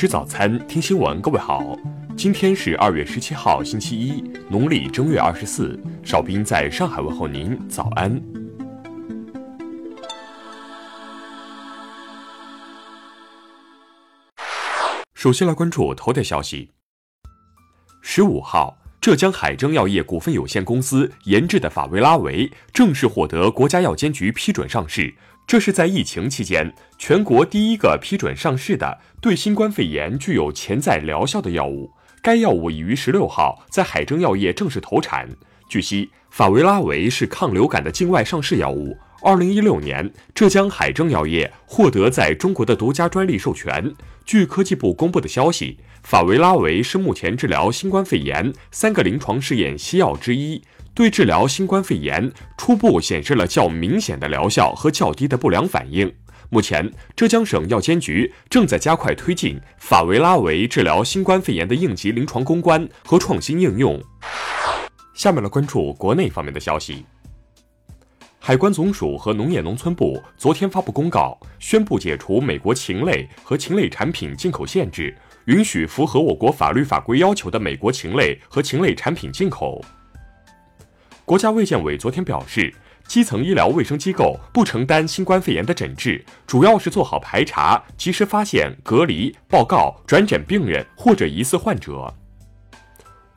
吃早餐，听新闻。各位好，今天是二月十七号，星期一，农历正月二十四。邵兵在上海问候您，早安。首先来关注头条消息。十五号，浙江海铮药业股份有限公司研制的法维拉韦正式获得国家药监局批准上市。这是在疫情期间全国第一个批准上市的对新冠肺炎具有潜在疗效的药物。该药物已于十六号在海铮药业正式投产。据悉，法维拉韦是抗流感的境外上市药物。二零一六年，浙江海铮药业获得在中国的独家专利授权。据科技部公布的消息，法维拉韦是目前治疗新冠肺炎三个临床试验西药之一。对治疗新冠肺炎初步显示了较明显的疗效和较低的不良反应。目前，浙江省药监局正在加快推进法维拉韦治疗新冠肺炎的应急临床攻关和创新应用。下面来关注国内方面的消息。海关总署和农业农村部昨天发布公告，宣布解除美国禽类和禽类产品进口限制，允许符合我国法律法规要求的美国禽类和禽类产品进口。国家卫健委昨天表示，基层医疗卫生机构不承担新冠肺炎的诊治，主要是做好排查，及时发现、隔离、报告、转诊病人或者疑似患者。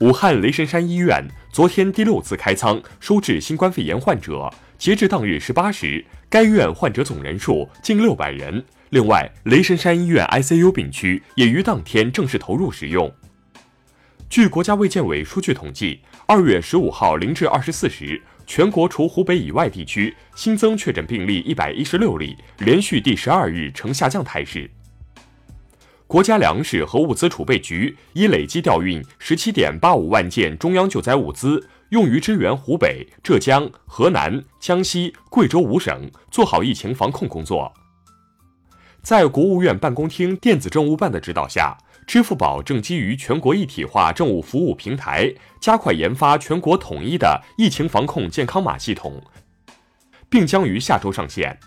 武汉雷神山医院昨天第六次开仓收治新冠肺炎患者，截至当日十八时，该院患者总人数近六百人。另外，雷神山医院 ICU 病区也于当天正式投入使用。据国家卫健委数据统计，二月十五号零至二十四时，全国除湖北以外地区新增确诊病例一百一十六例，连续第十二日呈下降态势。国家粮食和物资储备局已累计调运十七点八五万件中央救灾物资，用于支援湖北、浙江、河南、江西、贵州五省做好疫情防控工作。在国务院办公厅电子政务办的指导下。支付宝正基于全国一体化政务服务平台，加快研发全国统一的疫情防控健康码系统，并将于下周上线。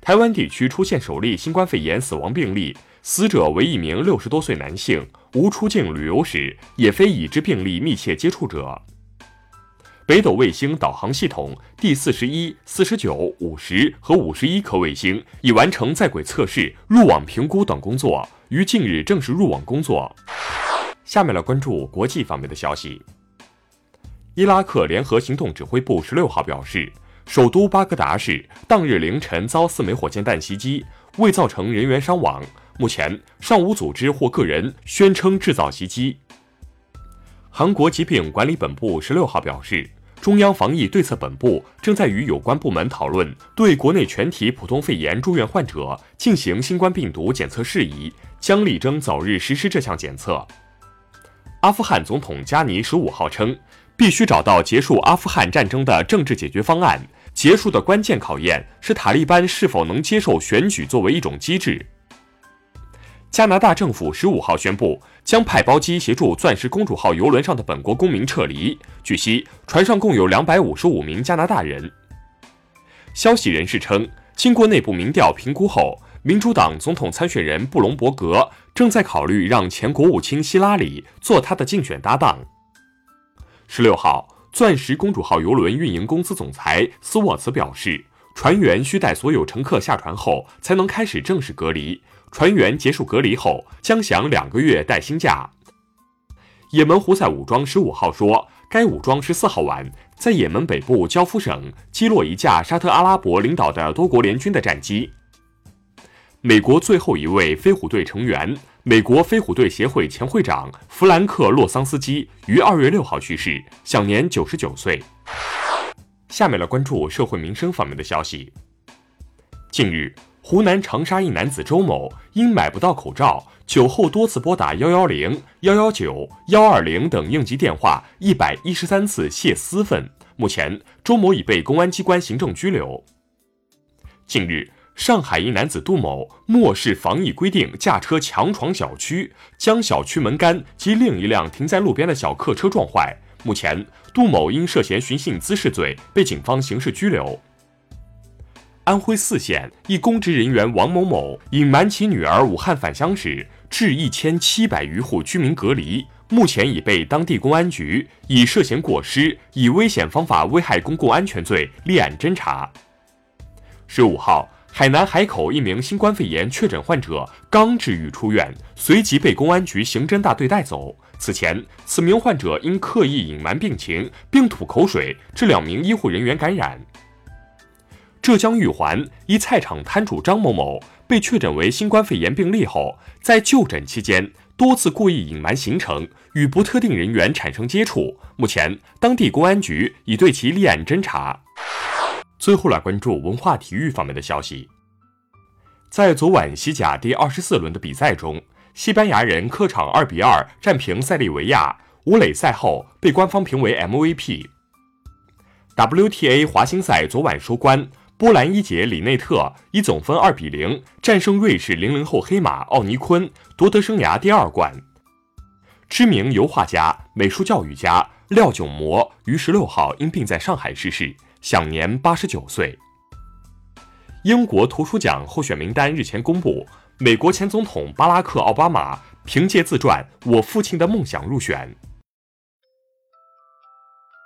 台湾地区出现首例新冠肺炎死亡病例，死者为一名六十多岁男性，无出境旅游史，也非已知病例密切接触者。北斗卫星导航系统第四十一、四十九、五十和五十一颗卫星已完成在轨测试、入网评估等工作。于近日正式入网工作。下面来关注国际方面的消息。伊拉克联合行动指挥部十六号表示，首都巴格达市当日凌晨遭四枚火箭弹袭击，未造成人员伤亡。目前尚无组织或个人宣称制造袭击。韩国疾病管理本部十六号表示。中央防疫对策本部正在与有关部门讨论，对国内全体普通肺炎住院患者进行新冠病毒检测事宜，将力争早日实施这项检测。阿富汗总统加尼十五号称，必须找到结束阿富汗战争的政治解决方案，结束的关键考验是塔利班是否能接受选举作为一种机制。加拿大政府十五号宣布，将派包机协助“钻石公主号”游轮上的本国公民撤离。据悉，船上共有两百五十五名加拿大人。消息人士称，经过内部民调评估后，民主党总统参选人布隆伯格正在考虑让前国务卿希拉里做他的竞选搭档。十六号，“钻石公主号”游轮运营公司总裁斯沃茨表示，船员需待所有乘客下船后，才能开始正式隔离。船员结束隔离后将享两个月带薪假。也门胡塞武装十五号说，该武装十四号晚在也门北部焦夫省击落一架沙特阿拉伯领导的多国联军的战机。美国最后一位飞虎队成员，美国飞虎队协会前会长弗兰克·洛桑斯基于二月六号去世，享年九十九岁。下面来关注社会民生方面的消息。近日。湖南长沙一男子周某因买不到口罩，酒后多次拨打幺幺零、幺幺九、幺二零等应急电话一百一十三次泄私愤。目前，周某已被公安机关行政拘留。近日，上海一男子杜某漠视防疫规定，驾车强闯小区，将小区门杆及另一辆停在路边的小客车撞坏。目前，杜某因涉嫌寻衅滋事罪被警方刑事拘留。安徽泗县一公职人员王某某隐瞒其女儿武汉返乡时，致一千七百余户居民隔离，目前已被当地公安局以涉嫌过失、以危险方法危害公共安全罪立案侦查。十五号，海南海口一名新冠肺炎确诊患者刚治愈出院，随即被公安局刑侦大队带走。此前，此名患者因刻意隐瞒病情并吐口水，致两名医护人员感染。浙江玉环一菜场摊主张某某被确诊为新冠肺炎病例后，在就诊期间多次故意隐瞒行程，与不特定人员产生接触。目前，当地公安局已对其立案侦查。最后来关注文化体育方面的消息。在昨晚西甲第二十四轮的比赛中，西班牙人客场二比二战平塞利维亚，武磊赛后被官方评为 MVP。WTA 华星赛昨晚收官。波兰一姐里内特以总分二比零战胜瑞士零零后黑马奥尼坤，夺得生涯第二冠。知名油画家、美术教育家廖炯模于十六号因病在上海逝世，享年八十九岁。英国图书奖候选名单日前公布，美国前总统巴拉克·奥巴马凭借自传《我父亲的梦想》入选。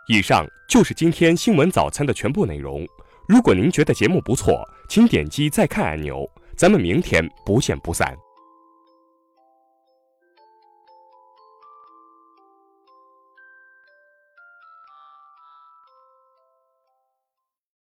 以上就是今天新闻早餐的全部内容。如果您觉得节目不错，请点击再看按钮。咱们明天不见不散。